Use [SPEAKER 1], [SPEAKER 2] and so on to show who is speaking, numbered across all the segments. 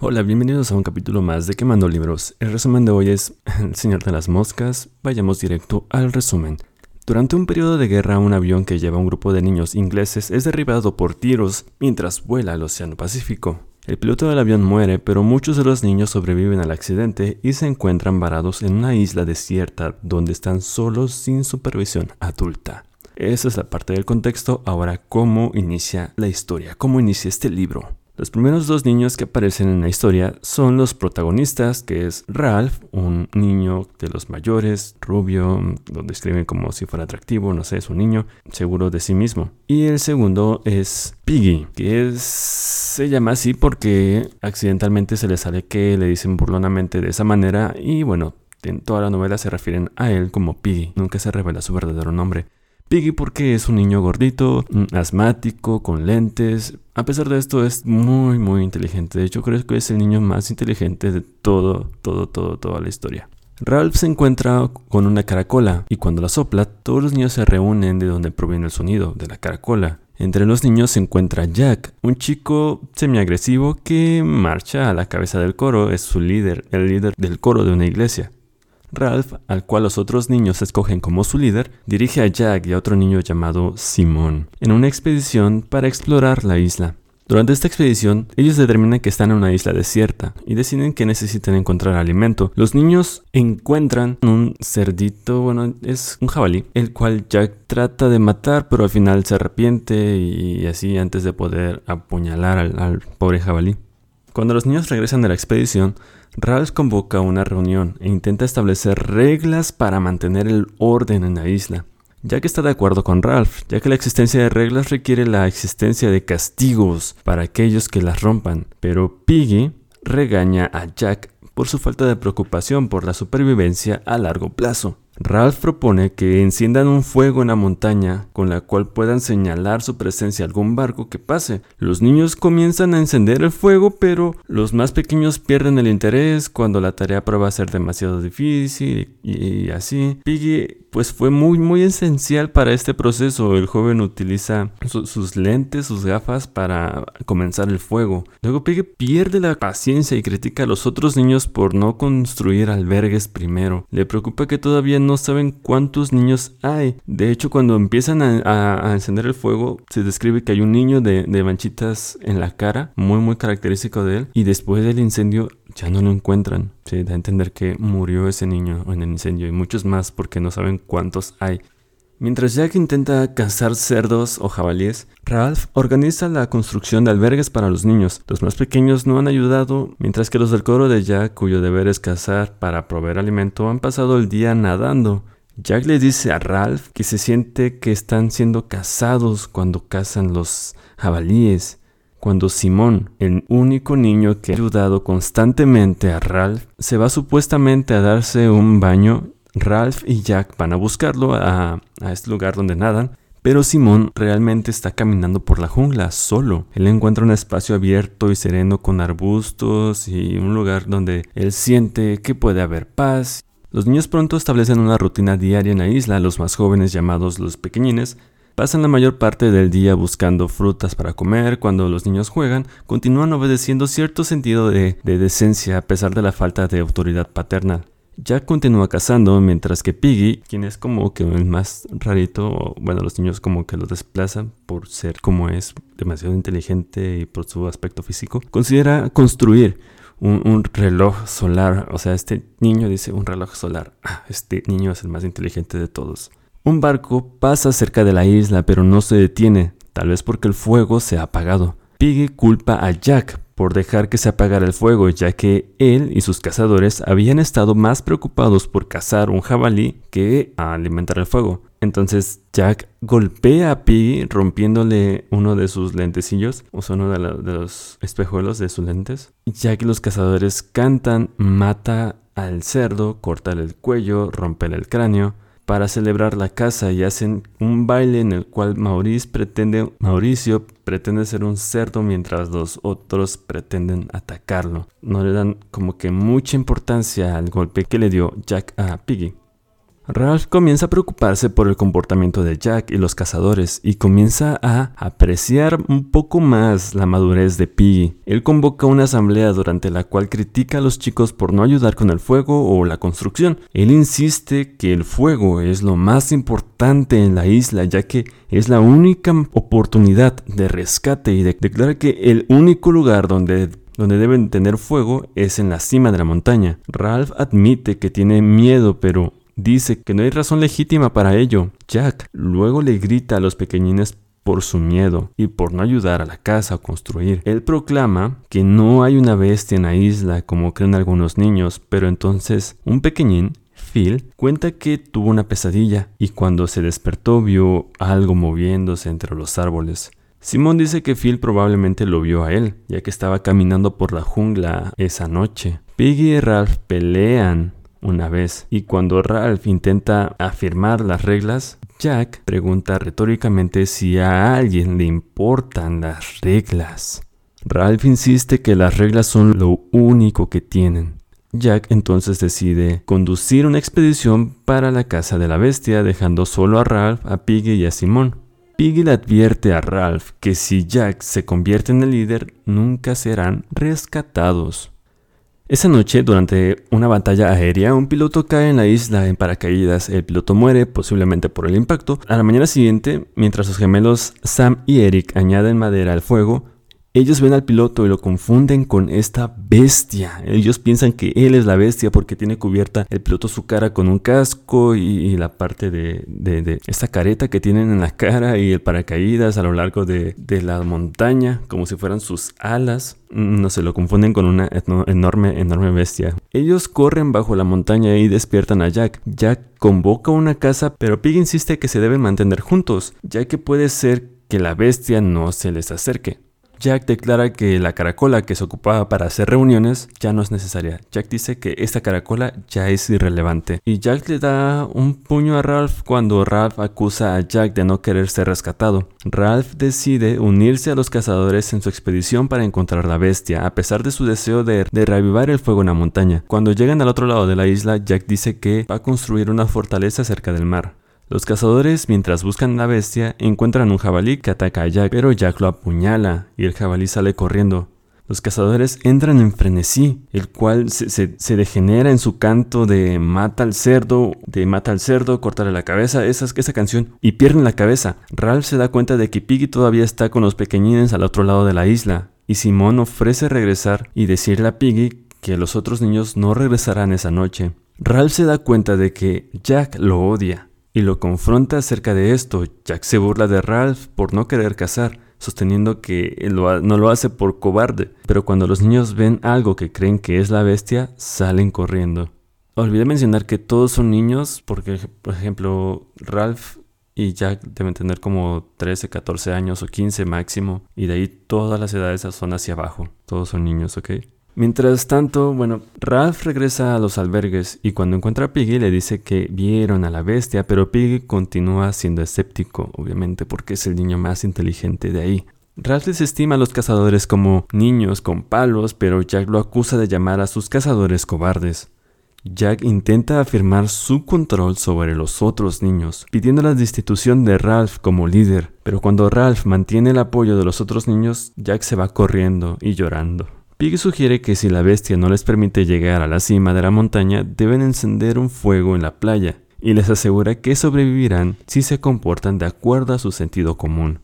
[SPEAKER 1] Hola, bienvenidos a un capítulo más de Quemando Libros. El resumen de hoy es El Señor de las Moscas. Vayamos directo al resumen. Durante un periodo de guerra, un avión que lleva un grupo de niños ingleses es derribado por tiros mientras vuela al Océano Pacífico. El piloto del avión muere, pero muchos de los niños sobreviven al accidente y se encuentran varados en una isla desierta donde están solos sin supervisión adulta. Esa es la parte del contexto. Ahora, ¿cómo inicia la historia? ¿Cómo inicia este libro? Los primeros dos niños que aparecen en la historia son los protagonistas, que es Ralph, un niño de los mayores, rubio, lo describen como si fuera atractivo, no sé, es un niño seguro de sí mismo. Y el segundo es Piggy, que se llama así porque accidentalmente se le sale que le dicen burlonamente de esa manera y bueno, en toda la novela se refieren a él como Piggy, nunca se revela su verdadero nombre. Piggy porque es un niño gordito, mm, asmático, con lentes. A pesar de esto es muy muy inteligente. De hecho creo que es el niño más inteligente de todo, todo, todo, toda la historia. Ralph se encuentra con una caracola y cuando la sopla todos los niños se reúnen de donde proviene el sonido, de la caracola. Entre los niños se encuentra Jack, un chico semiagresivo que marcha a la cabeza del coro, es su líder, el líder del coro de una iglesia. Ralph, al cual los otros niños escogen como su líder, dirige a Jack y a otro niño llamado Simón en una expedición para explorar la isla. Durante esta expedición, ellos determinan que están en una isla desierta y deciden que necesitan encontrar alimento. Los niños encuentran un cerdito, bueno, es un jabalí, el cual Jack trata de matar, pero al final se arrepiente y así antes de poder apuñalar al, al pobre jabalí. Cuando los niños regresan de la expedición, Ralph convoca una reunión e intenta establecer reglas para mantener el orden en la isla. Jack está de acuerdo con Ralph, ya que la existencia de reglas requiere la existencia de castigos para aquellos que las rompan, pero Piggy regaña a Jack por su falta de preocupación por la supervivencia a largo plazo. Ralph propone que enciendan un fuego en la montaña con la cual puedan señalar su presencia a algún barco que pase. Los niños comienzan a encender el fuego, pero los más pequeños pierden el interés cuando la tarea prueba ser demasiado difícil y, así. Piggy pues fue muy muy esencial para este proceso. El joven utiliza sus lentes, sus gafas para comenzar el fuego. Luego Piggy pierde la paciencia y critica a los otros niños por no construir albergues primero. Le preocupa que todavía no saben cuántos niños hay. De hecho, cuando empiezan a, encender el fuego, se describe que hay un niño de, de manchitas en la cara, muy muy característico de él. Y después del incendio ya no lo encuentran. Se da a entender que murió ese niño en el incendio y muchos más porque no saben cuántos hay. Mientras Jack intenta cazar cerdos o jabalíes, Ralph organiza la construcción de albergues para los niños. Los más pequeños no han ayudado, mientras que los del coro de Jack, cuyo deber es cazar para proveer alimento, han pasado el día nadando. Jack le dice a Ralph que se siente que están siendo cazados cuando cazan los jabalíes cuando Simón, el único niño que ha ayudado constantemente a Ralph, se va supuestamente a darse un baño, Ralph y Jack van a buscarlo a, este lugar donde nadan, pero Simón realmente está caminando por la jungla solo. Él encuentra un espacio abierto y sereno con arbustos y un lugar donde él siente que puede haber paz. Los niños pronto establecen una rutina diaria en la isla, los más jóvenes llamados los pequeñines Pasan la mayor parte del día buscando frutas para comer, cuando los niños juegan, continúan obedeciendo cierto sentido de, decencia a pesar de la falta de autoridad paterna. Jack continúa cazando, mientras que Piggy, quien es como que el más rarito, bueno, los niños como que lo desplazan por ser como es demasiado inteligente y por su aspecto físico, considera construir un, reloj solar. O sea, este niño dice un reloj solar. Ah, este niño es el más inteligente de todos. Un barco pasa cerca de la isla pero no se detiene, tal vez porque el fuego se ha apagado. Piggy culpa a Jack por dejar que se apagara el fuego, ya que él y sus cazadores habían estado más preocupados por cazar un jabalí que a alimentar el fuego. Entonces Jack golpea a Piggy rompiéndole uno de sus lentecillos, o sea, uno de, los espejuelos de sus lentes. Jack y los cazadores cantan, mata al cerdo, corta el cuello, rompe el cráneo para celebrar la caza y hacen un baile en el cual pretende, Mauricio pretende ser un cerdo mientras los otros pretenden atacarlo. No le dan como que mucha importancia al golpe que le dio Jack a Piggy. Ralph comienza a preocuparse por el comportamiento de Jack y los cazadores y comienza a apreciar un poco más la madurez de Piggy. Él convoca una asamblea durante la cual critica a los chicos por no ayudar con el fuego o la construcción. Él insiste que el fuego es lo más importante en la isla ya que es la única oportunidad de rescate y declara que el único lugar donde donde deben tener fuego es en la cima de la montaña. Ralph admite que tiene miedo, pero Dice que no hay razón legítima para ello. Jack luego le grita a los pequeñines por su miedo y por no ayudar a la casa a construir. Él proclama que no hay una bestia en la isla como creen algunos niños, pero entonces un pequeñín, Phil, cuenta que tuvo una pesadilla y cuando se despertó vio algo moviéndose entre los árboles. Simón dice que Phil probablemente lo vio a él, ya que estaba caminando por la jungla esa noche. Piggy y Ralph pelean una vez, y cuando Ralph intenta afirmar las reglas, Jack pregunta retóricamente si a alguien le importan las reglas. Ralph insiste que las reglas son lo único que tienen. Jack entonces decide conducir una expedición para la casa de la bestia, dejando solo a Ralph, a Piggy y a Simón. Piggy le advierte a Ralph que si Jack se convierte en el líder, nunca serán rescatados. Esa noche, durante una batalla aérea, un piloto cae en la isla en paracaídas. El piloto muere, posiblemente por el impacto. A la mañana siguiente, mientras los gemelos Sam y Eric añaden madera al fuego, ellos ven al piloto y lo confunden con esta bestia. Ellos piensan que él es la bestia porque tiene cubierta el piloto su cara con un casco y, la parte de, esta careta que tienen en la cara y el paracaídas a lo largo de, de la montaña, como si fueran sus alas. No se lo confunden con una enorme, enorme bestia. Ellos corren bajo la montaña y despiertan a Jack. Jack convoca una casa, pero Pig insiste que se deben mantener juntos, ya que puede ser que la bestia no se les acerque. Jack declara que la caracola que se ocupaba para hacer reuniones ya no es necesaria. Jack dice que esta caracola ya es irrelevante. Y Jack le da un puño a Ralph cuando Ralph acusa a Jack de no querer ser rescatado. Ralph decide unirse a los cazadores en su expedición para encontrar la bestia, a pesar de su deseo de, de reavivar el fuego en la montaña. Cuando llegan al otro lado de la isla, Jack dice que va a construir una fortaleza cerca del mar. Los cazadores, mientras buscan la bestia, encuentran un jabalí que ataca a Jack, pero Jack lo apuñala y el jabalí sale corriendo. Los cazadores entran en frenesí, el cual se, degenera en su canto de mata al cerdo, de mata al cerdo, cortarle la cabeza, esa, esa canción, y pierden la cabeza. Ralph se da cuenta de que Piggy todavía está con los pequeñines al otro lado de la isla, y Simón ofrece regresar y decirle a Piggy que los otros niños no regresarán esa noche. Ralph se da cuenta de que Jack lo odia, y lo confronta acerca de esto. Jack se burla de Ralph por no querer cazar, sosteniendo que no lo hace por cobarde, pero cuando los niños ven algo que creen que es la bestia, salen corriendo. Olvidé mencionar que todos son niños, porque por ejemplo Ralph y Jack deben tener como 13, 14 años o 15 máximo, y de ahí todas las edades son hacia abajo. Todos son niños, ¿ok? Mientras tanto, bueno, Ralph regresa a los albergues y cuando encuentra a Piggy le dice que vieron a la bestia, pero Piggy continúa siendo escéptico, obviamente porque es el niño más inteligente de ahí. Ralph desestima a los cazadores como niños con palos, pero Jack lo acusa de llamar a sus cazadores cobardes. Jack intenta afirmar su control sobre los otros niños, pidiendo la destitución de Ralph como líder, pero cuando Ralph mantiene el apoyo de los otros niños, Jack se va corriendo y llorando. Piggy sugiere que si la bestia no les permite llegar a la cima de la montaña, deben encender un fuego en la playa, y les asegura que sobrevivirán si se comportan de acuerdo a su sentido común.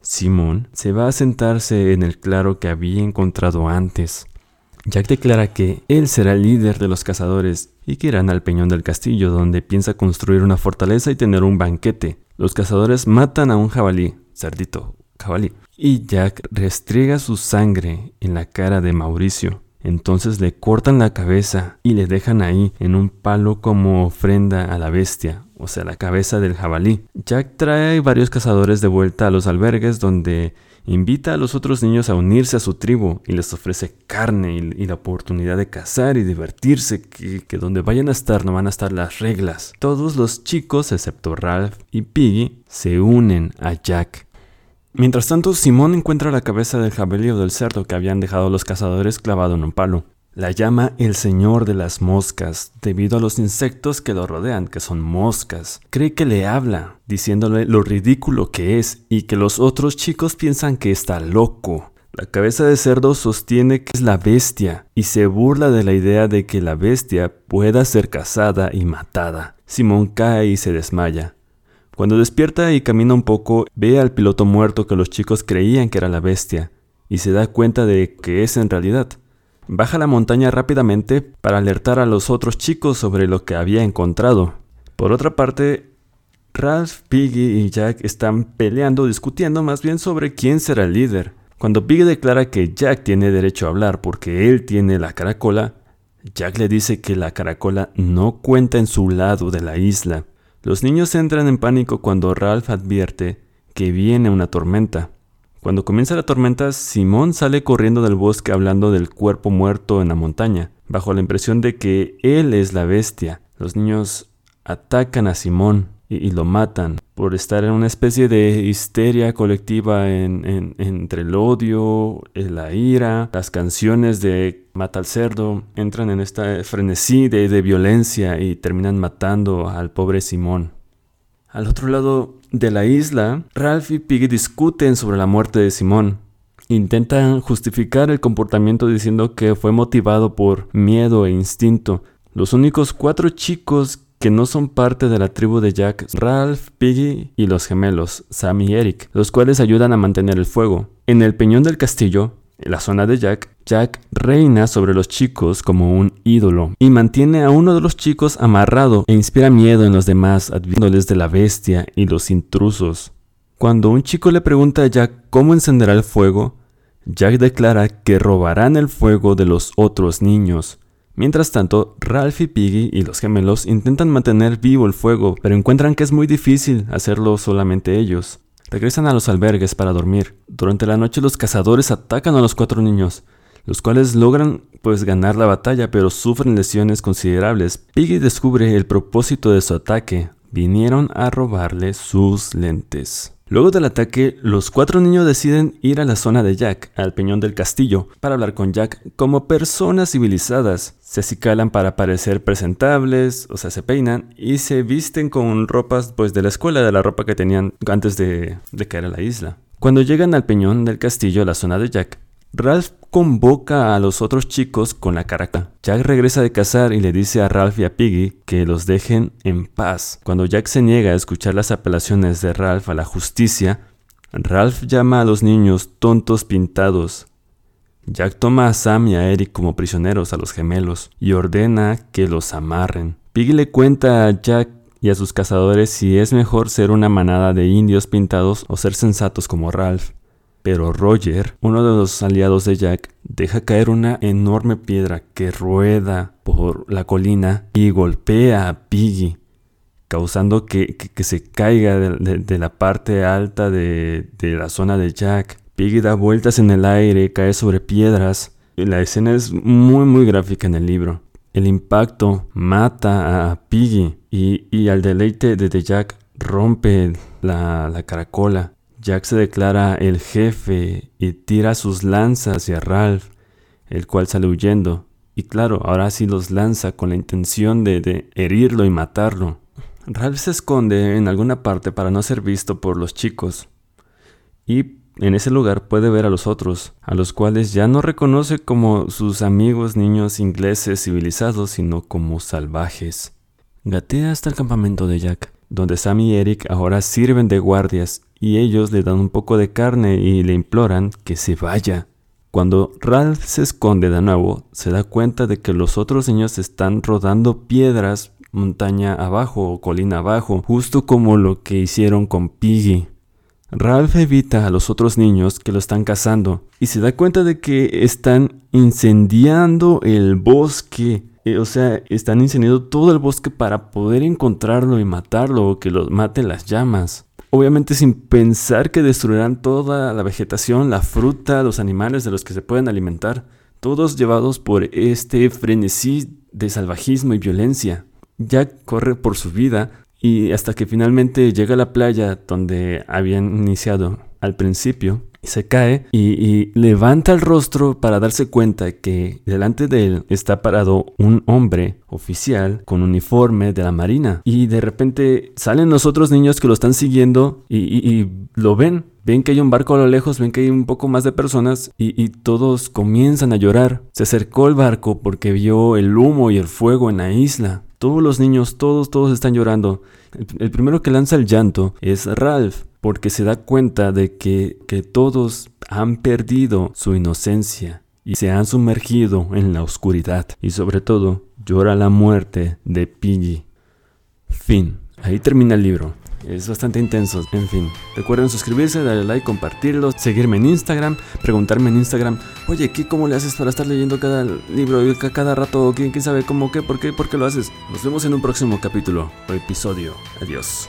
[SPEAKER 1] Simón se va a sentarse en el claro que había encontrado antes. Jack declara que él será el líder de los cazadores y que irán al peñón del castillo donde piensa construir una fortaleza y tener un banquete. Los cazadores matan a un jabalí, cerdito, jabalí, y Jack restriega su sangre en la cara de Mauricio. Entonces le cortan la cabeza y le dejan ahí en un palo como ofrenda a la bestia, o sea, la cabeza del jabalí. Jack trae varios cazadores de vuelta a los albergues donde invita a los otros niños a unirse a su tribu y les ofrece carne y, la oportunidad de cazar y divertirse, que, que, donde vayan a estar no van a estar las reglas. Todos los chicos, excepto Ralph y Piggy, se unen a Jack Mientras tanto, Simón encuentra la cabeza del jabalí o del cerdo que habían dejado los cazadores clavado en un palo. La llama el señor de las moscas, debido a los insectos que lo rodean, que son moscas. Cree que le habla, diciéndole lo ridículo que es y que los otros chicos piensan que está loco. La cabeza de cerdo sostiene que es la bestia y se burla de la idea de que la bestia pueda ser cazada y matada. Simón cae y se desmaya. Cuando despierta y camina un poco, ve al piloto muerto que los chicos creían que era la bestia y se da cuenta de que es en realidad. Baja la montaña rápidamente para alertar a los otros chicos sobre lo que había encontrado. Por otra parte, Ralph, Piggy y Jack están peleando, discutiendo más bien sobre quién será el líder. Cuando Piggy declara que Jack tiene derecho a hablar porque él tiene la caracola, Jack le dice que la caracola no cuenta en su lado de la isla. Los niños entran en pánico cuando Ralph advierte que viene una tormenta. Cuando comienza la tormenta, Simón sale corriendo del bosque hablando del cuerpo muerto en la montaña, bajo la impresión de que él es la bestia. Los niños atacan a Simón y, lo matan por estar en una especie de histeria colectiva entre el odio, la ira, las canciones de mata al cerdo, entran en esta frenesí de violencia y terminan matando al pobre Simón. Al otro lado de la isla, Ralph y Piggy discuten sobre la muerte de Simón. Intentan justificar el comportamiento diciendo que fue motivado por miedo e instinto. Los únicos cuatro chicos que no son parte de la tribu de Jack, Ralph, Piggy y los gemelos, Sam y Eric, los cuales ayudan a mantener el fuego. En el peñón del castillo, en la zona de Jack, Jack reina sobre los chicos como un ídolo y mantiene a uno de los chicos amarrado e inspira miedo en los demás, advirtiéndoles de la bestia y los intrusos. Cuando un chico le pregunta a Jack cómo encenderá el fuego, Jack declara que robarán el fuego de los otros niños. Mientras tanto, Ralph y Piggy y los gemelos intentan mantener vivo el fuego, pero encuentran que es muy difícil hacerlo solamente ellos. Regresan a los albergues para dormir. Durante la noche los cazadores atacan a los cuatro niños, los cuales logran pues ganar la batalla pero sufren lesiones considerables. Piggy descubre el propósito de su ataque. Vinieron a robarle sus lentes. Luego del ataque, los cuatro niños deciden ir a la zona de Jack, al peñón del castillo, para hablar con Jack como personas civilizadas. Se acicalan para parecer presentables, o sea, se peinan y se visten con ropas pues de la escuela, de la ropa que tenían antes de, de caer a la isla. Cuando llegan al peñón del castillo, a la zona de Jack, Ralph convoca a los otros chicos con la caraca. Jack regresa de cazar y le dice a Ralph y a Piggy que los dejen en paz. Cuando Jack se niega a escuchar las apelaciones de Ralph a la justicia, Ralph llama a los niños tontos pintados. Jack toma a Sam y a Eric como prisioneros a los gemelos y ordena que los amarren. Piggy le cuenta a Jack y a sus cazadores si es mejor ser una manada de indios pintados o ser sensatos como Ralph. Pero Roger, uno de los aliados de Jack, deja caer una enorme piedra que rueda por la colina y golpea a Piggy, causando que, se caiga de, la parte alta de, de la zona de Jack. Piggy da vueltas en el aire, cae sobre piedras. Y la escena es muy muy gráfica en el libro. El impacto mata a Piggy y, al deleite de Jack rompe la, la caracola Jack se declara el jefe y tira sus lanzas hacia Ralph, el cual sale huyendo. Y claro, ahora sí los lanza con la intención de, de herirlo y matarlo. Ralph se esconde en alguna parte para no ser visto por los chicos. Y en ese lugar puede ver a los otros, a los cuales ya no reconoce como sus amigos niños ingleses civilizados, sino como salvajes. Gatea hasta el campamento de Jack, donde Sam y Eric ahora sirven de guardias y ellos le dan un poco de carne y le imploran que se vaya. Cuando Ralph se esconde de nuevo, se da cuenta de que los otros niños están rodando piedras montaña abajo o colina abajo, justo como lo que hicieron con Piggy. Ralph evita a los otros niños que lo están cazando y se da cuenta de que están incendiando el bosque. Eh, o sea, están incendiando todo el bosque para poder encontrarlo y matarlo o que lo mate las llamas obviamente sin pensar que destruirán toda la vegetación, la fruta, los animales de los que se pueden alimentar, todos llevados por este frenesí de salvajismo y violencia. Jack corre por su vida y hasta que finalmente llega a la playa donde habían iniciado al principio, se cae y, levanta el rostro para darse cuenta que delante de él está parado un hombre oficial con uniforme de la marina y de repente salen los otros niños que lo están siguiendo y, lo ven ven que hay un barco a lo lejos, ven que hay un poco más de personas y, todos comienzan a llorar. Se acercó el barco porque vio el humo y el fuego en la isla. Todos los niños, todos, todos están llorando. El, primero que lanza el llanto es Ralph, porque se da cuenta de que, que todos han perdido su inocencia y se han sumergido en la oscuridad. Y sobre todo, llora la muerte de Piggy. Fin. Ahí termina el libro. Es bastante intenso. En fin, recuerden suscribirse, darle like, compartirlo, seguirme en Instagram, preguntarme en Instagram, oye, ¿qué, ¿cómo le haces para estar leyendo cada libro y cada rato? ¿Quién, quién sabe cómo, qué, por qué, por qué lo haces? Nos vemos en un próximo capítulo o episodio. Adiós.